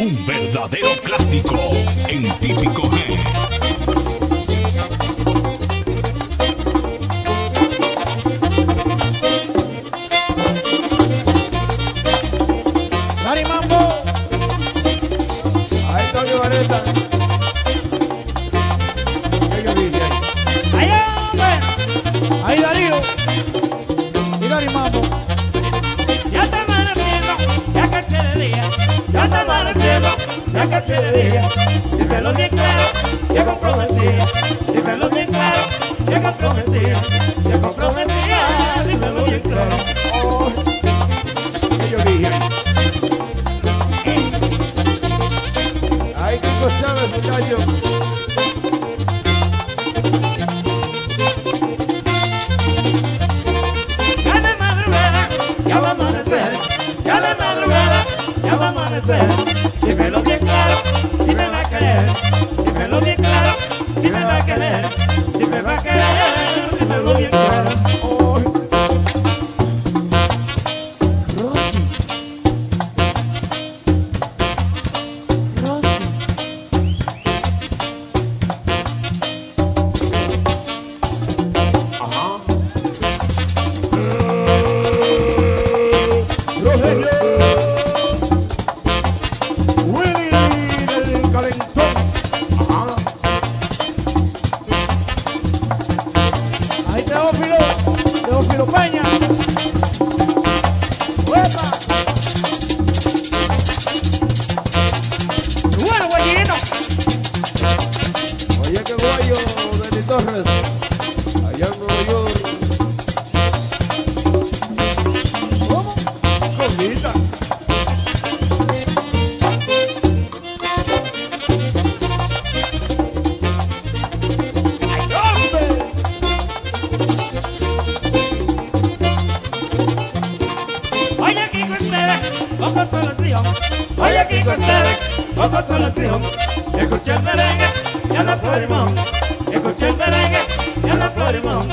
Un verdadero clásico en típico G. Babasalatim, escuché el merengue, ya la florimón, escuché el merengue, ya la florimón,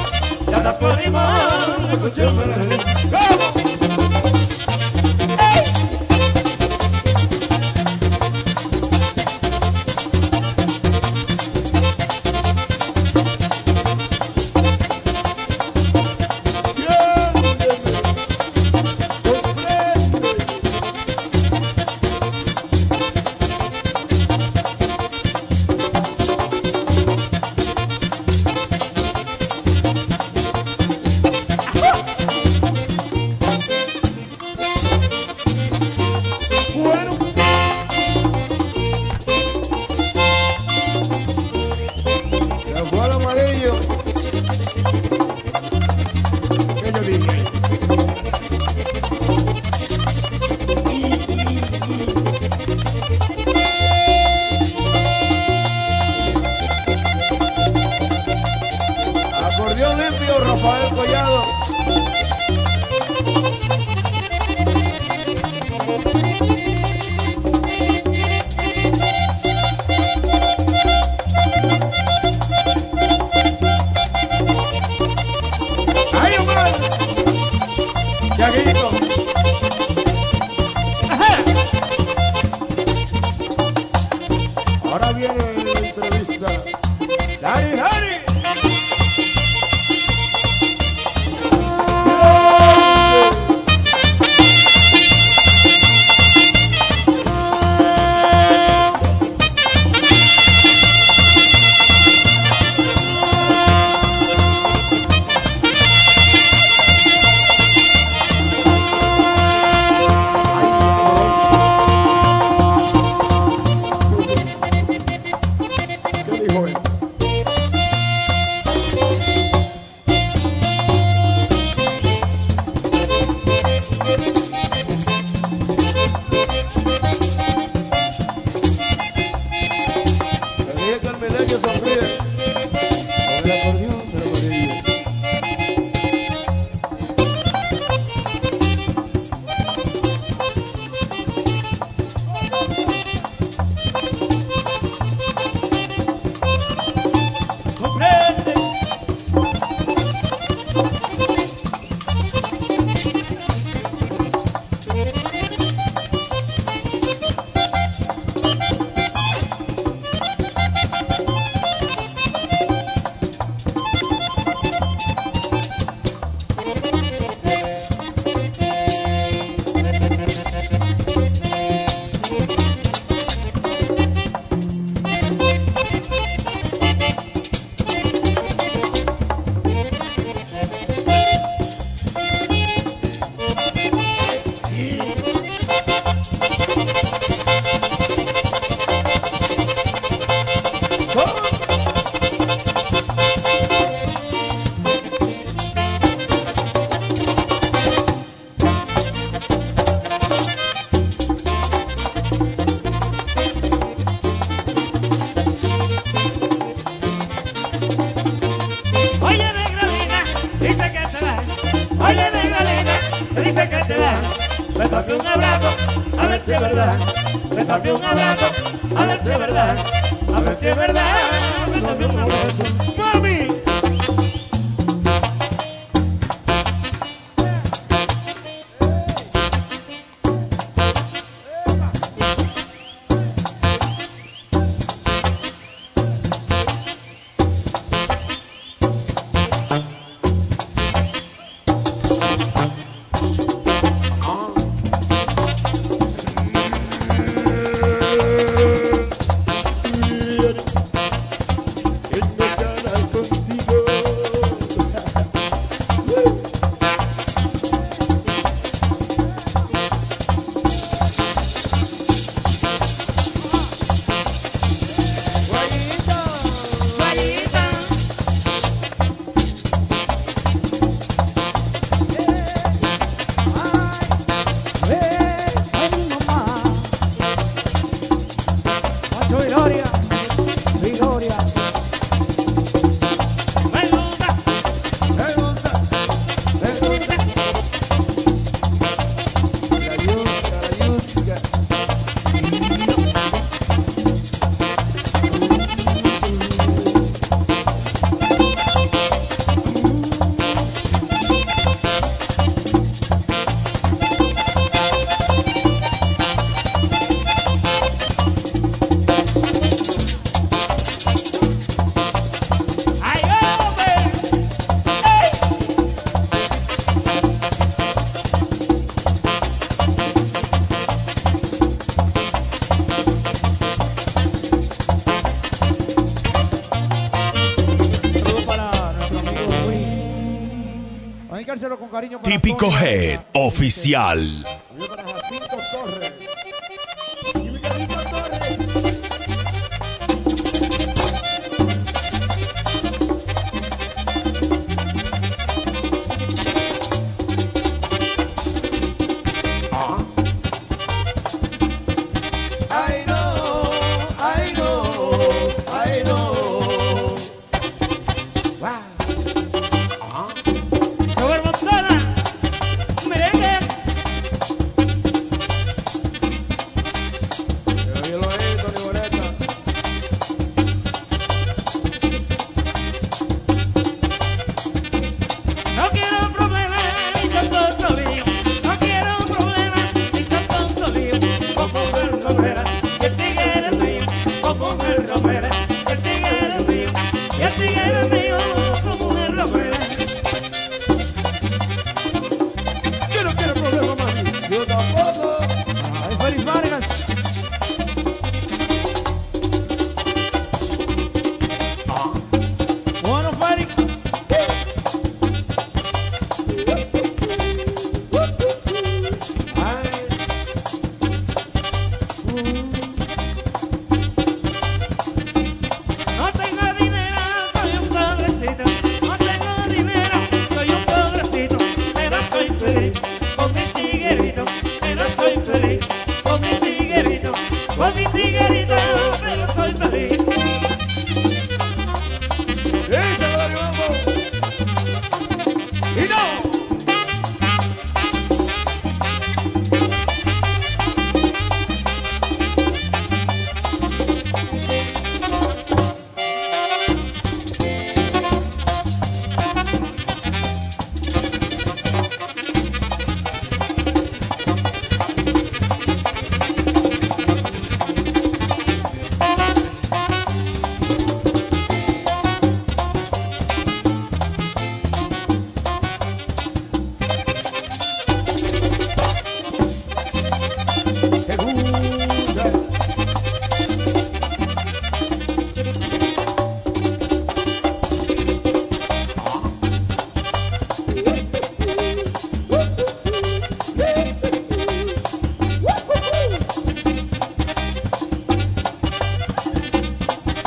Oficial.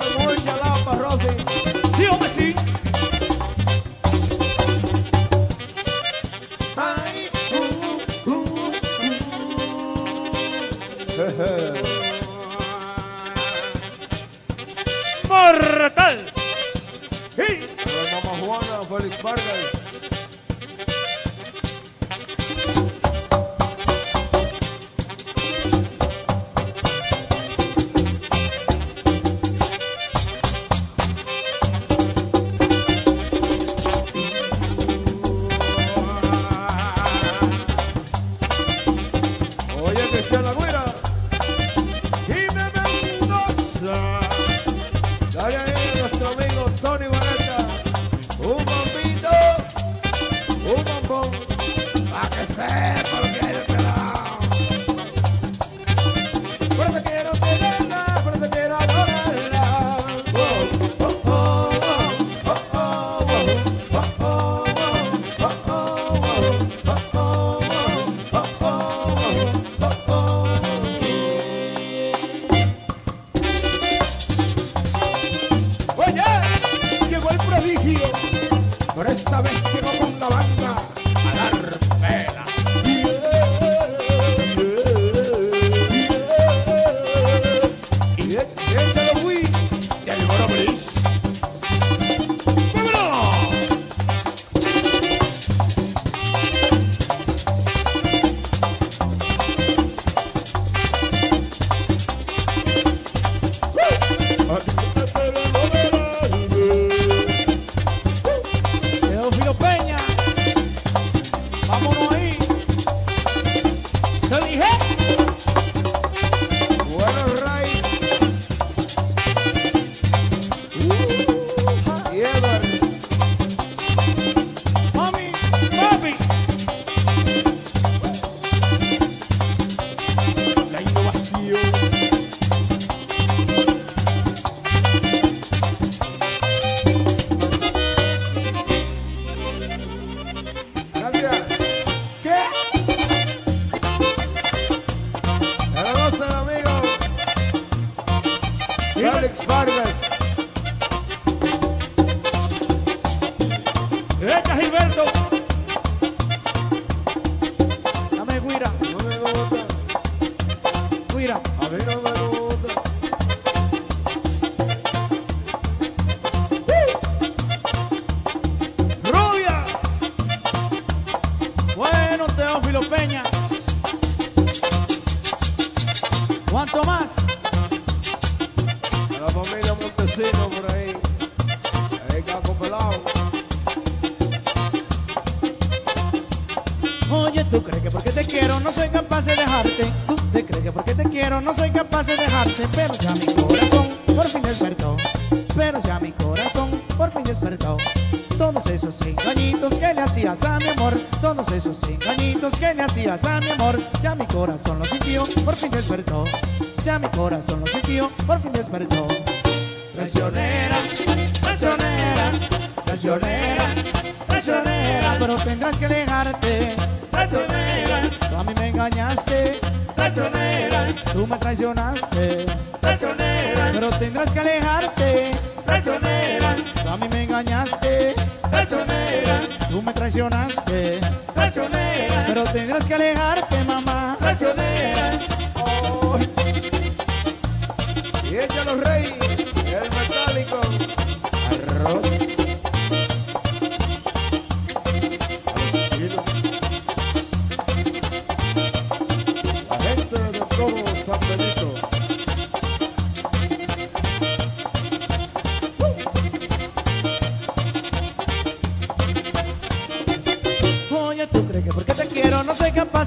amor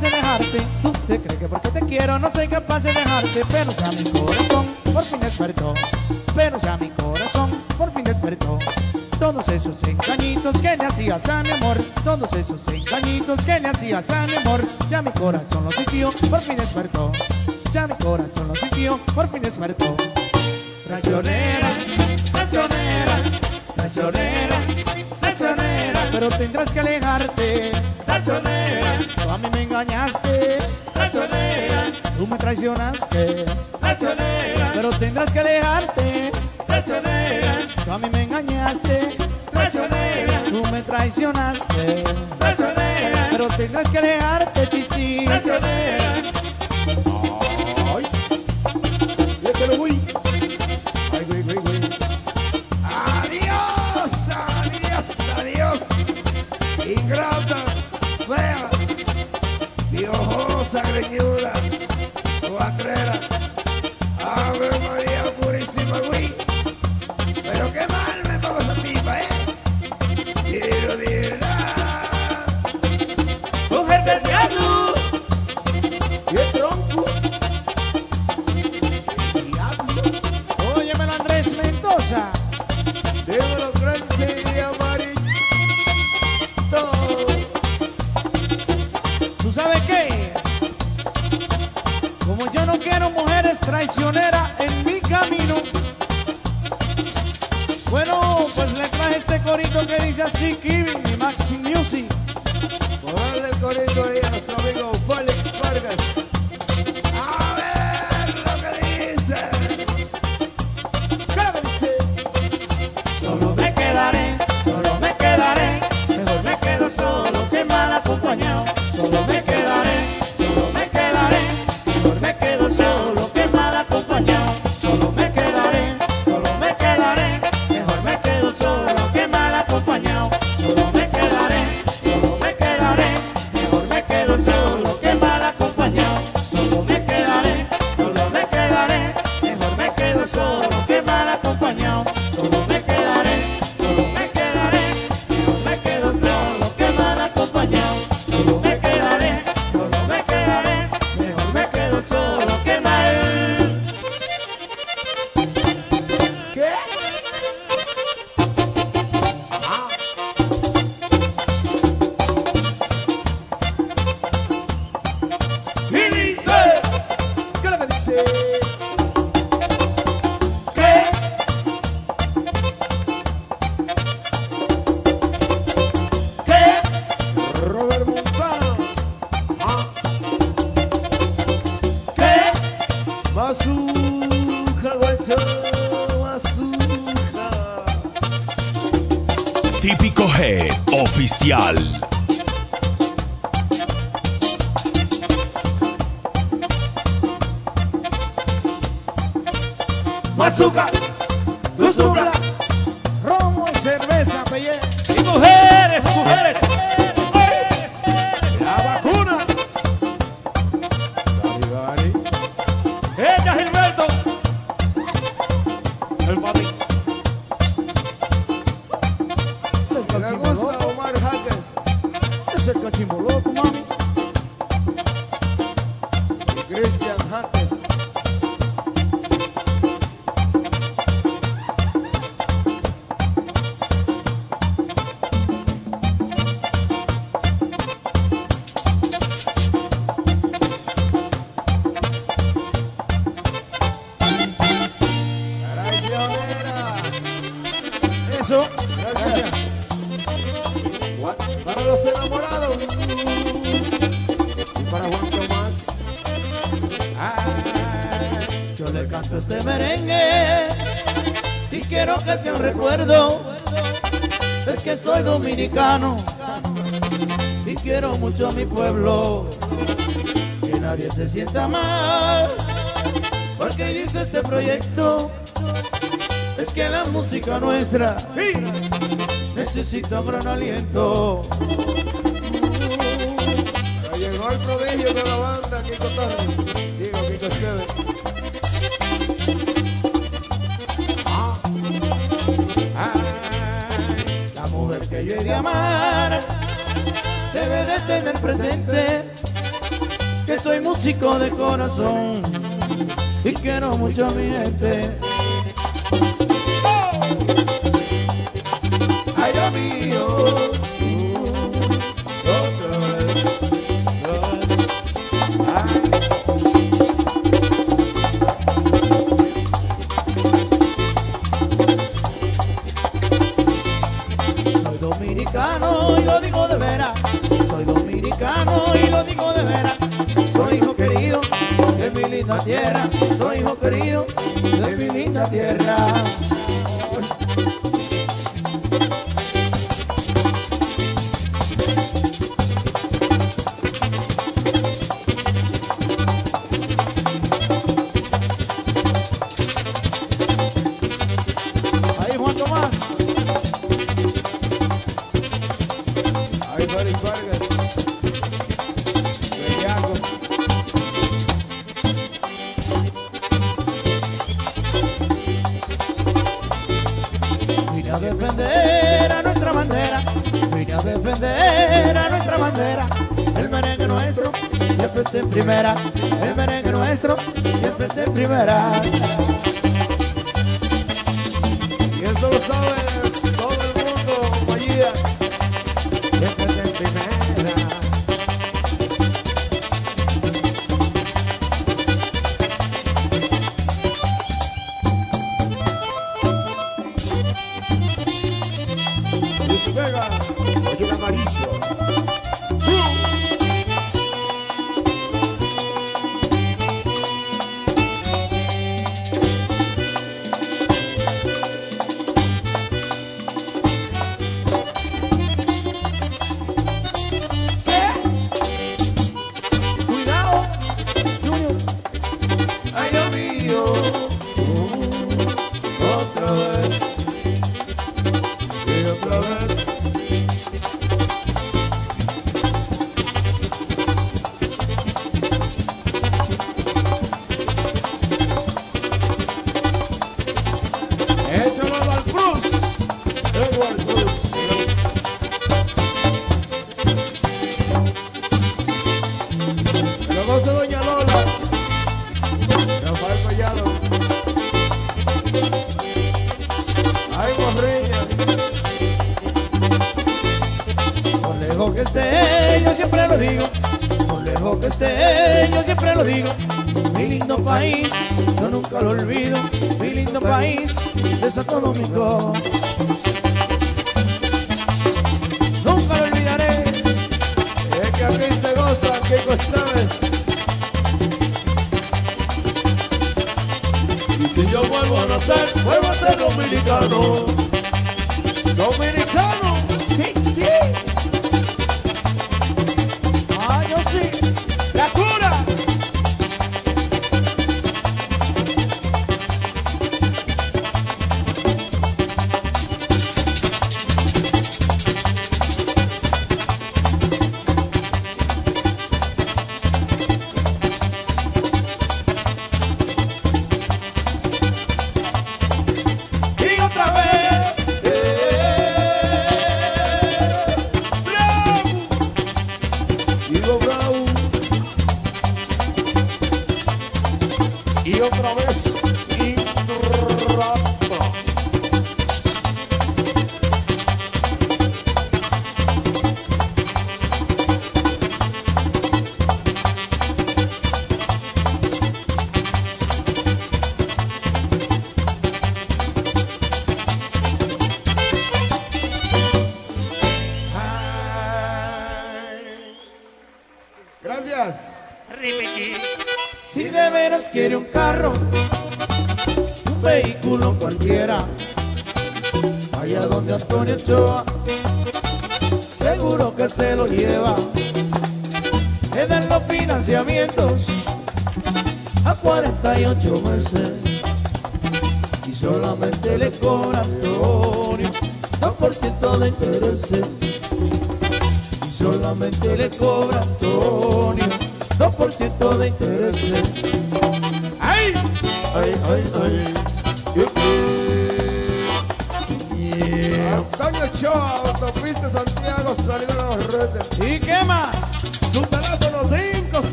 dejarte. Tú te crees que porque te quiero no soy capaz de dejarte Pero ya mi corazón por fin despertó. Pero ya mi corazón por fin despertó. Todos esos engañitos que le hacías a mi amor Todos esos engañitos que le hacías a mi amor Ya mi corazón lo sintió, por fin despertó. Ya mi corazón lo sintió, por fin despertó. Traicionera, traicionera, traicionera, traicionera Pero tendrás que alejarte. Rachonea. Tú a mí me engañaste. Rachonea. Tú me traicionaste. Rachonea. Pero tendrás que alejarte. Rachonea. Tú a mí me engañaste. Rachonea. Tú me traicionaste. Rachonea. Pero tendrás que alejarte, chichi. Rachonea. este merengue y quiero que sea un recuerdo. Es que soy dominicano y quiero mucho a mi pueblo. Que nadie se sienta mal porque hice este proyecto. Es que la música nuestra necesita un gran aliento. Pero llegó el prodigio de la banda, Kiko Torres. Digo, Kiko Chévere. de amar debe de tener presente que soy músico de corazón y quiero mucho a mi gente. ¡Oh! Ay, Dios mío. defender a nuestra bandera, vine a defender a nuestra bandera, el merengue nuestro siempre está en primera, el merengue nuestro siempre está en primera. Y eso lo sabe todo el mundo, compañía, siempre está en primera.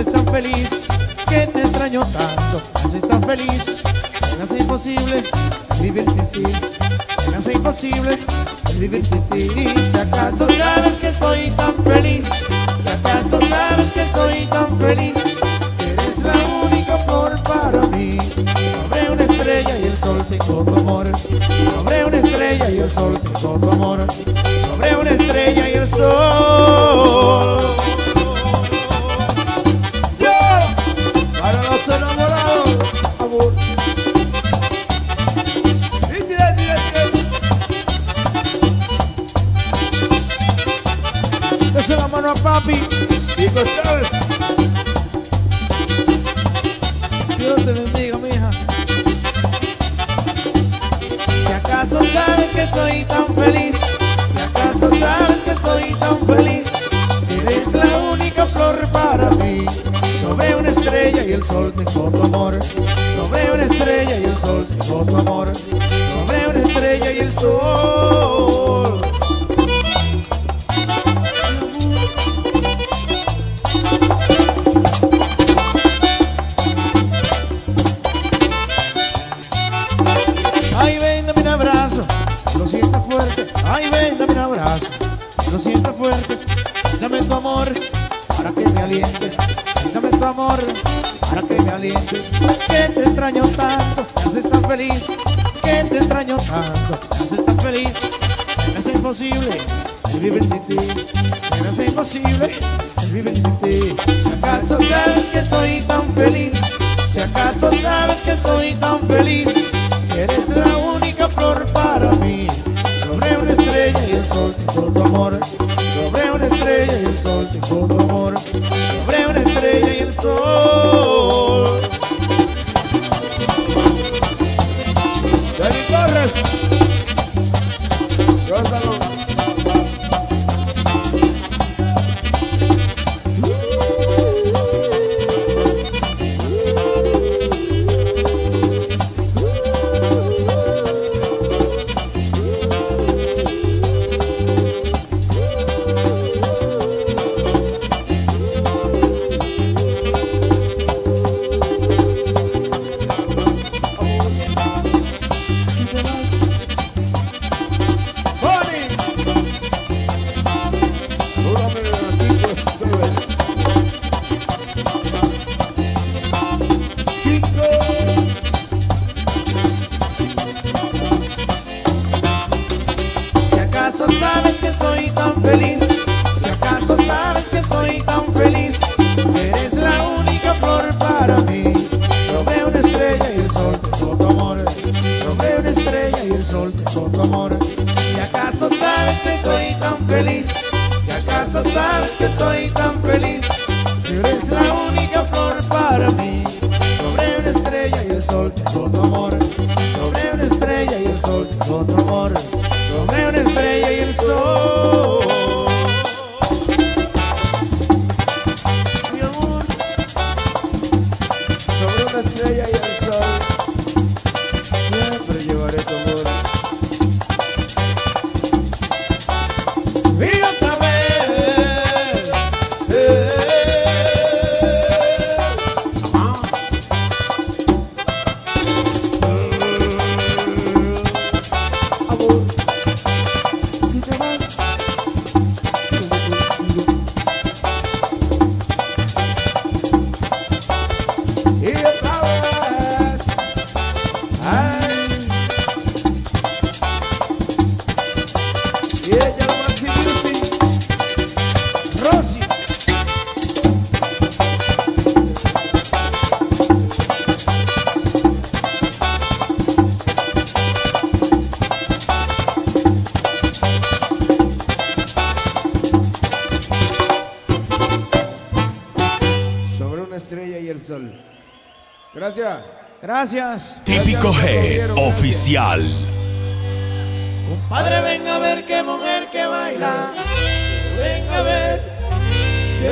haces tan feliz, que te extraño tanto, me haces tan feliz, me hace imposible vivir sin ti, me hace imposible vivir sin ti, y si acaso ya increíble el ti. Si acaso sabes que soy tan feliz, si acaso sabes que soy tan feliz. gracias. Típico G, oficial. Compadre, ven a ver qué mujer que baila. Ven a ver. Que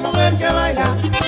mujer que baila,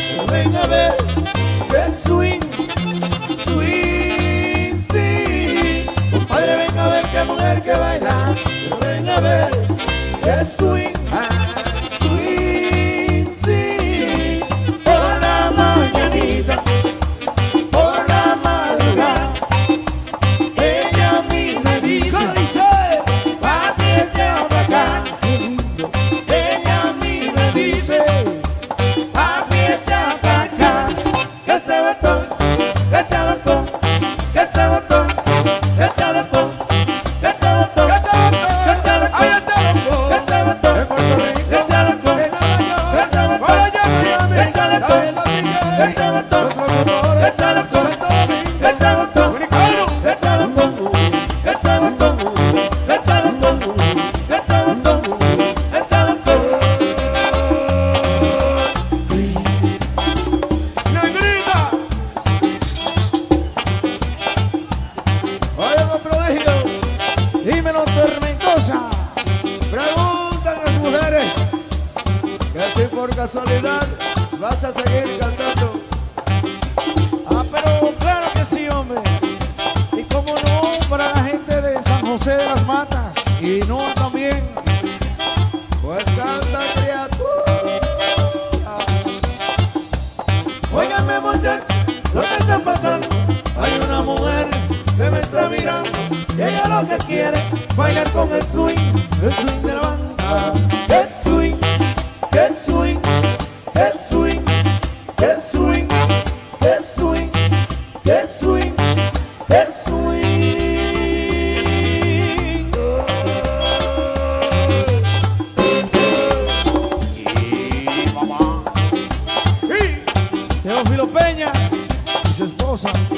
cosa.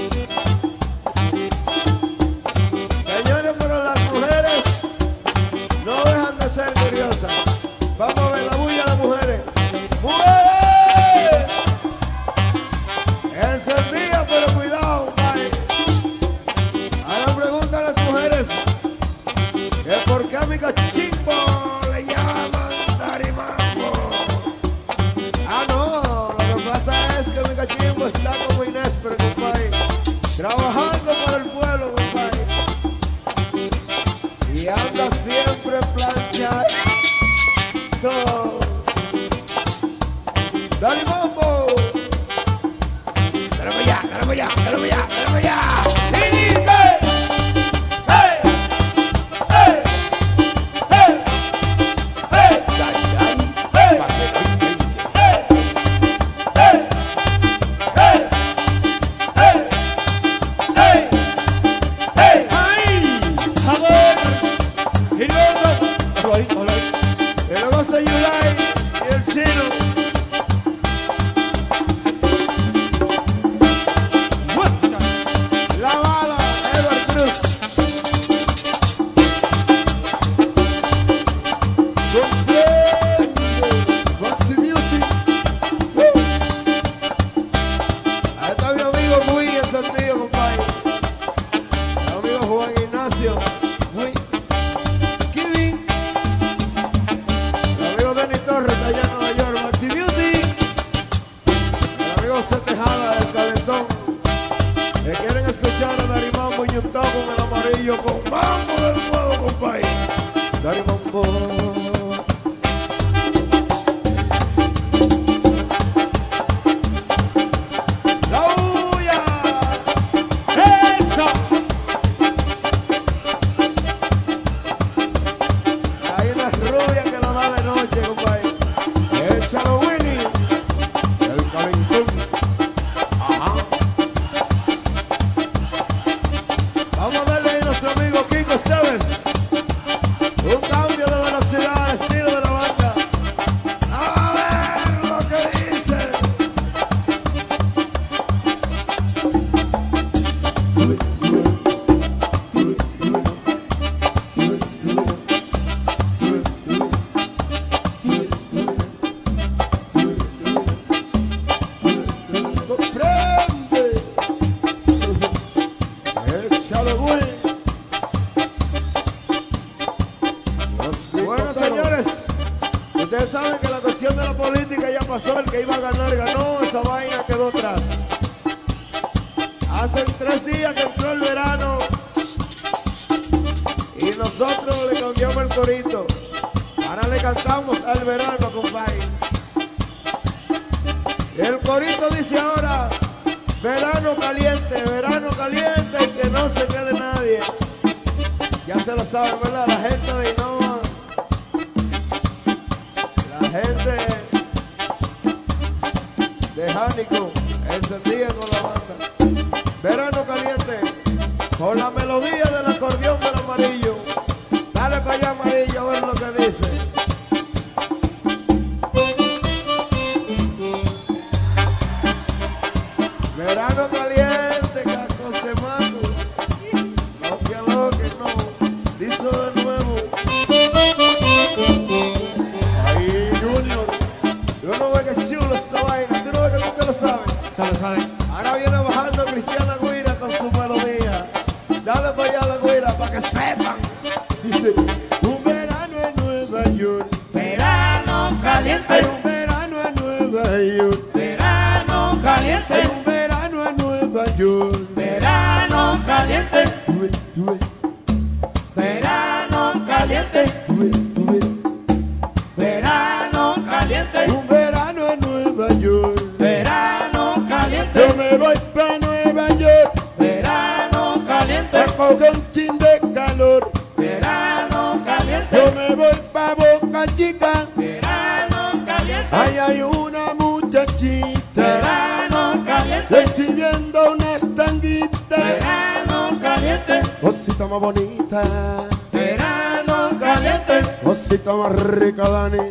Dani.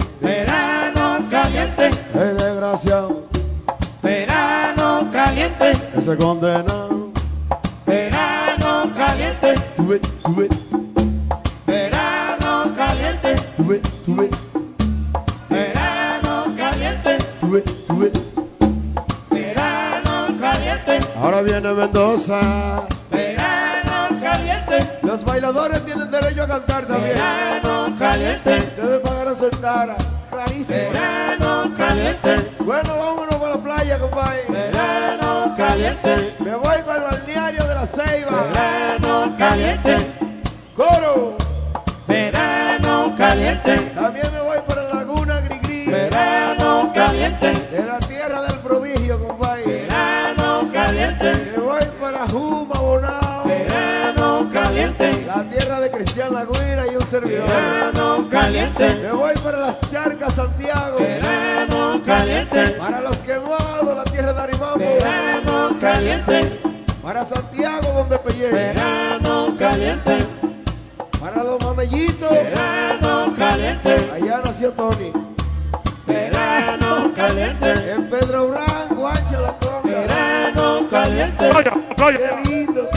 Lindo.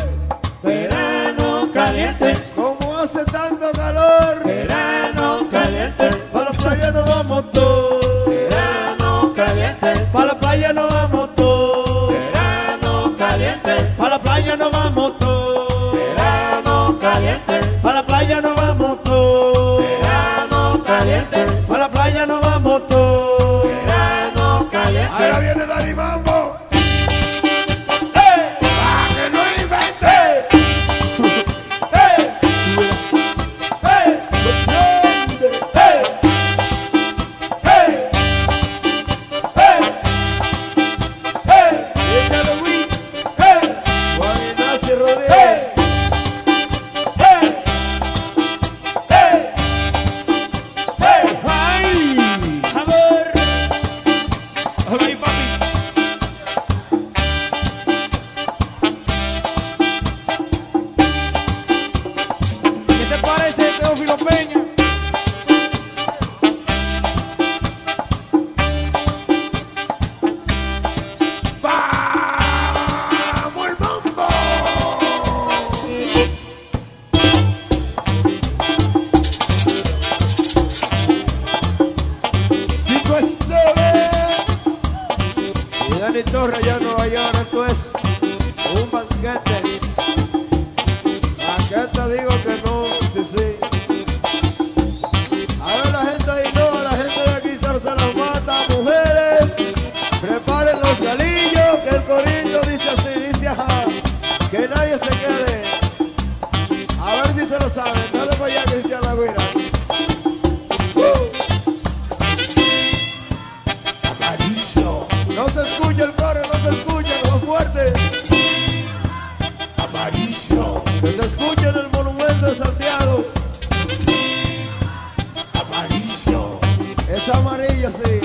verano Yes, sir.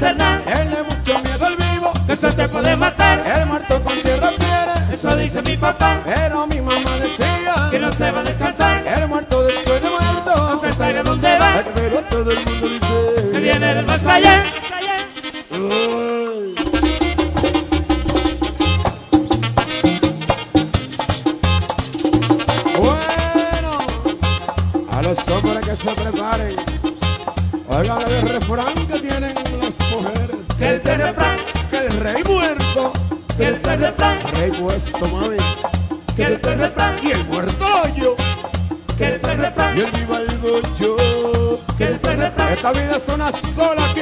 Él le mucho miedo al vivo, que se te puede matar. El muerto con tierra tiene, eso dice mi papá. Pero mi mamá decía, que no se va a descansar. La vida es una sola.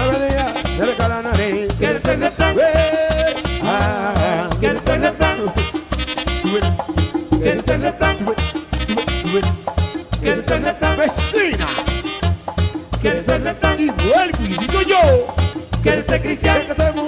que él sea cristiano.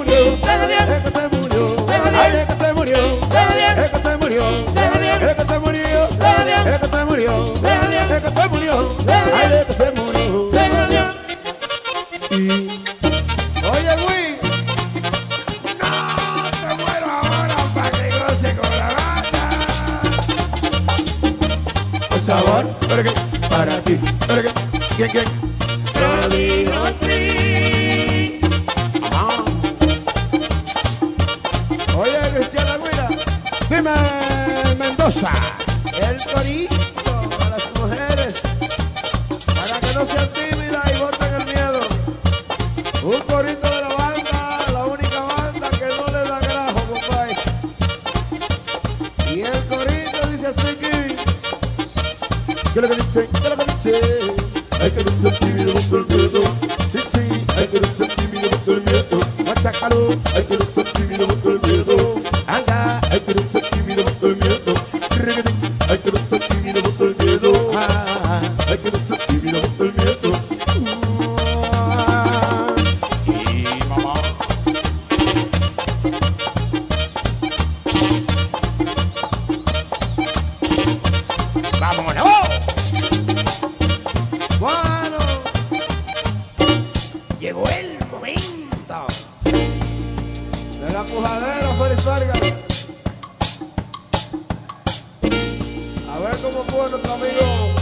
A ver cómo fue nuestro amigo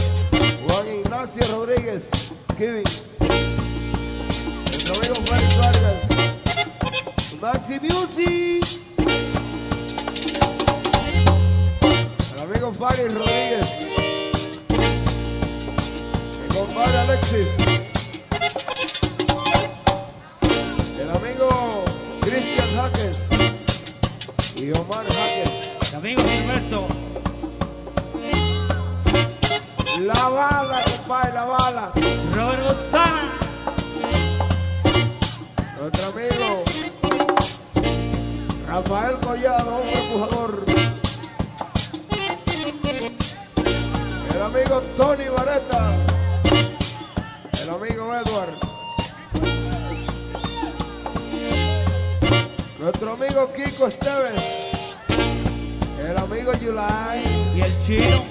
Juan Ignacio Rodríguez, Kiwi. Nuestro amigo Félix Vargas. Maxi Music. El amigo Félix Rodríguez. Mi compadre Alexis. El amigo Cristian Jaques. Y Omar Jaques. El amigo Gilberto. La bala, compadre, la bala. Robert Montana. Nuestro amigo Rafael Collado, un empujador. El amigo Tony Vareta. El amigo Edward. Nuestro amigo Kiko Esteves. El amigo July. Y el chino.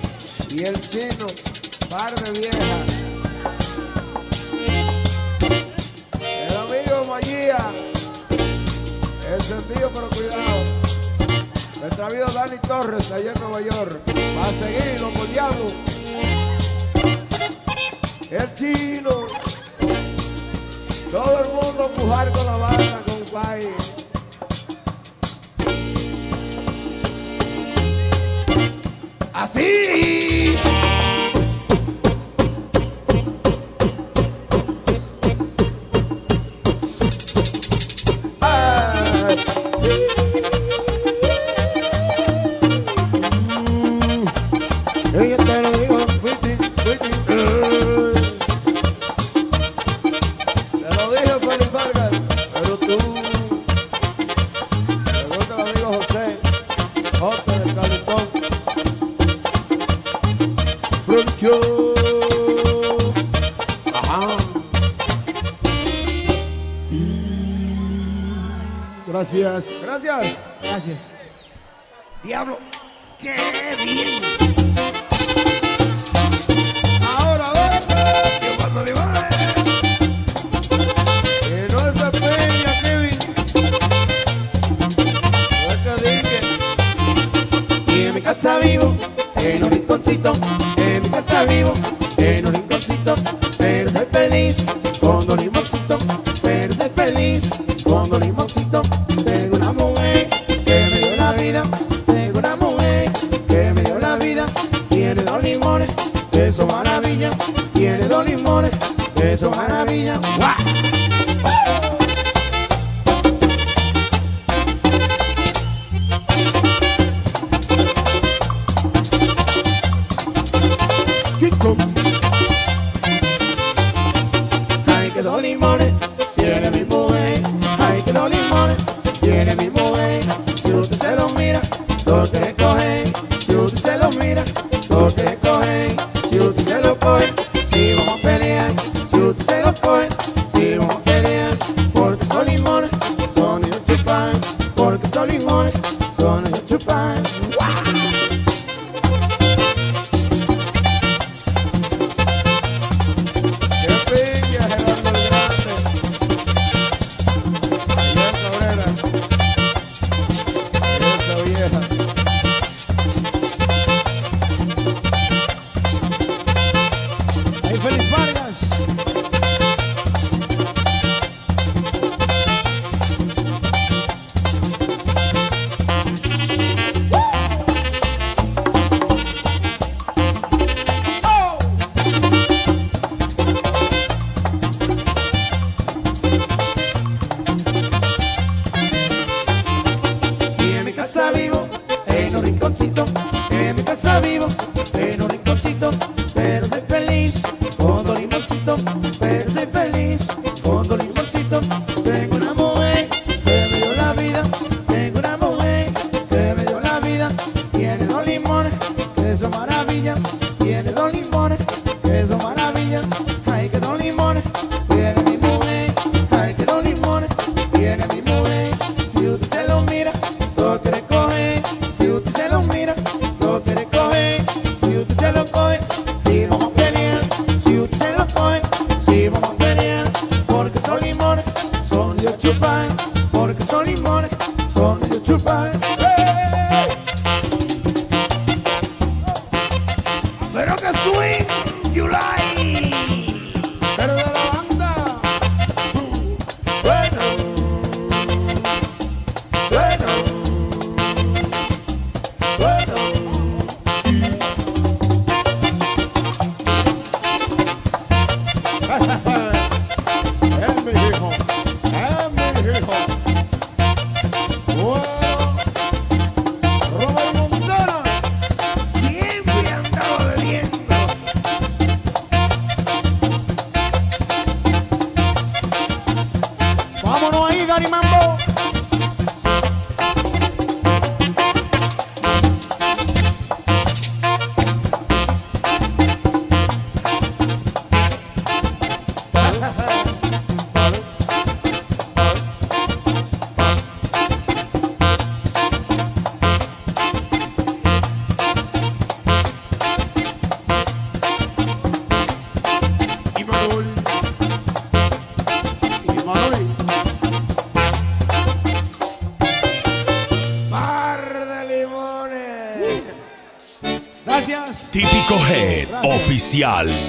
Y el chino. Par de viejas. El amigo Magía. Encendido, pero cuidado. Nuestro amigo Dani Torres, allá en Nueva York. Va a seguir, lo diablos. El chino. Todo el mundo empujar con la banda, compadre. Así. Gracias. Gracias. Gracias. Diablo, qué bien. Ahora va. Giovanni Olivares. Que no se peña, Kevin. Acá dije. Y en mi casa vivo, en un rinconcito, en mi casa vivo. rinconcito, que me pasa vivo. especial.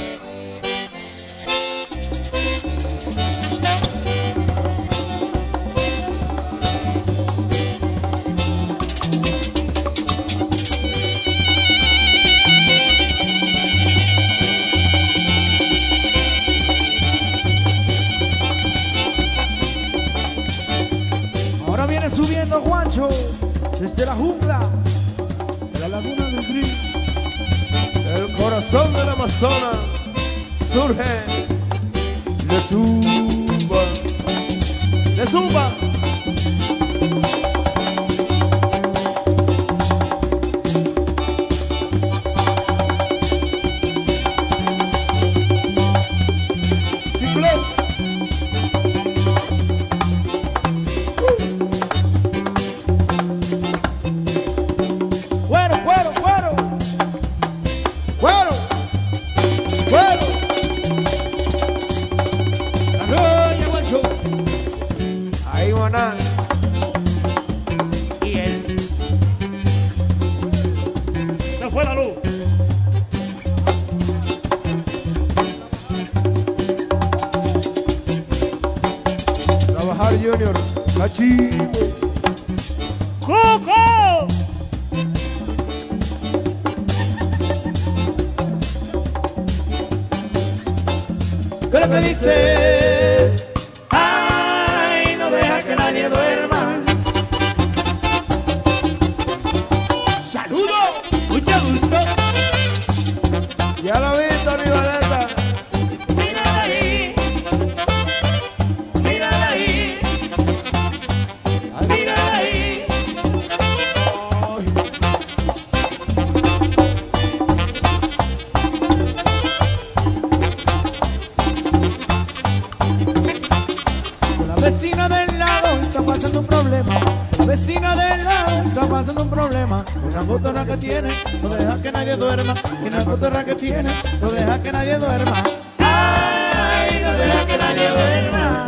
problema. Vecina del lado está pasando un problema. Una cotorra que tiene, no deja que nadie duerma. Y una cotorra que tiene, no deja que nadie duerma. Ay, no deja que nadie duerma.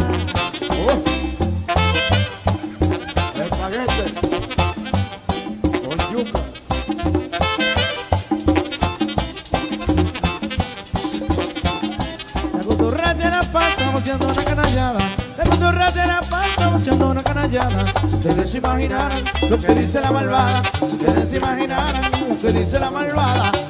Oh. El paquete con yuca. La cotorra se la pasa boceando una canallada. La cotorra se la pasa boceando una canallada. Si ustedes se imaginaran lo que dice la malvada, si ustedes se imaginaran lo que dice la malvada.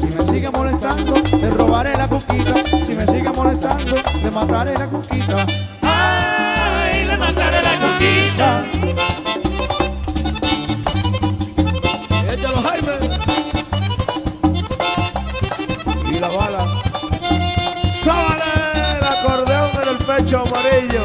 Si me sigue molestando, le robaré la coquita. Si me sigue molestando, le mataré la coquita. Ay, le mataré la coquita. Échalo, Jaime. Y la bala. Sábale el acordeón en el pecho amarillo.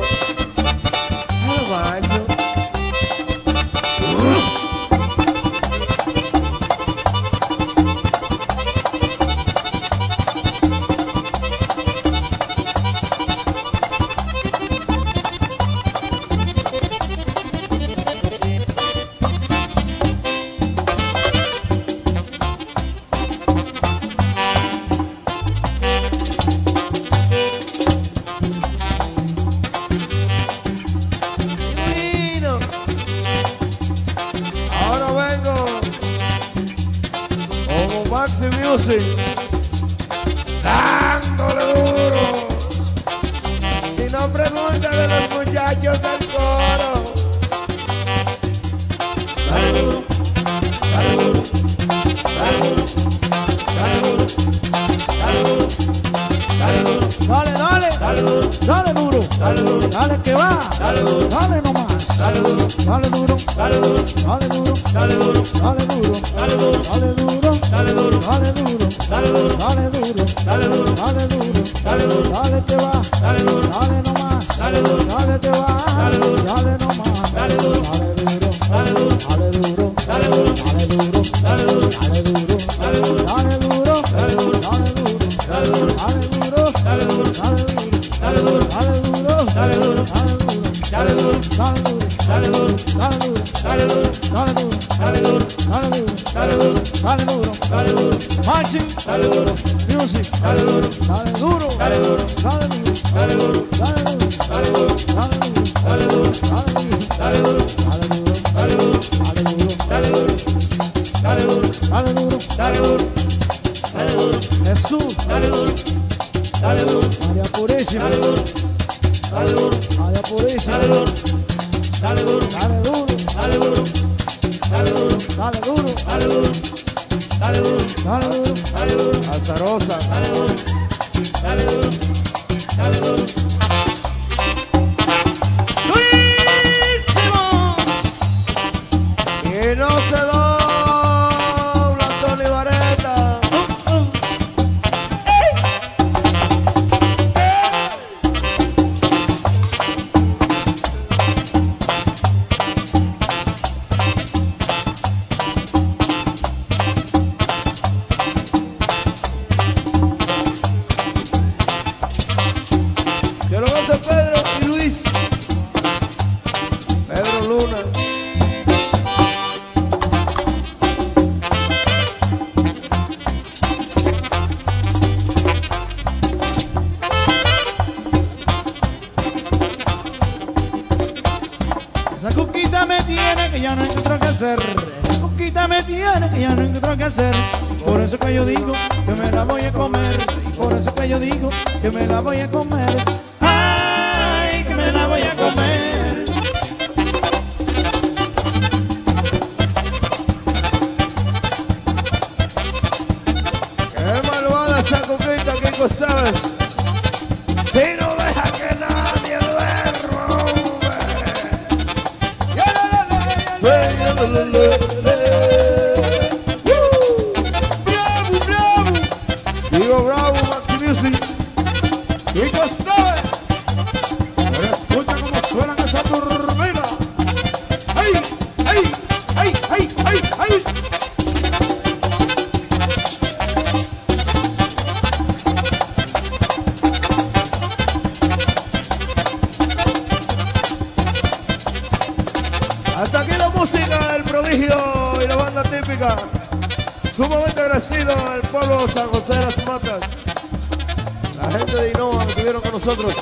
Nosotros.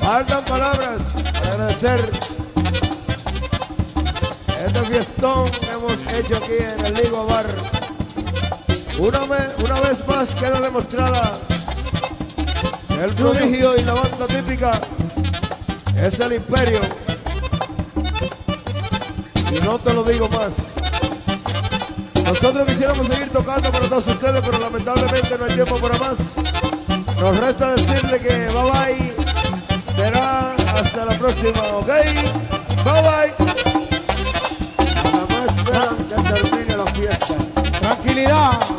Faltan palabras para agradecer este fiestón que hemos hecho aquí en el Ligo Bar. Una, me- una vez más queda demostrada el prodigio y la banda típica es el imperio. Y no te lo digo más. Nosotros quisiéramos seguir tocando para todos ustedes, pero lamentablemente no hay tiempo para más. Nos resta decirle que bye bye. Será hasta la próxima, ¿ok? Bye bye. Nada más esperan que termine la fiesta. Tranquilidad.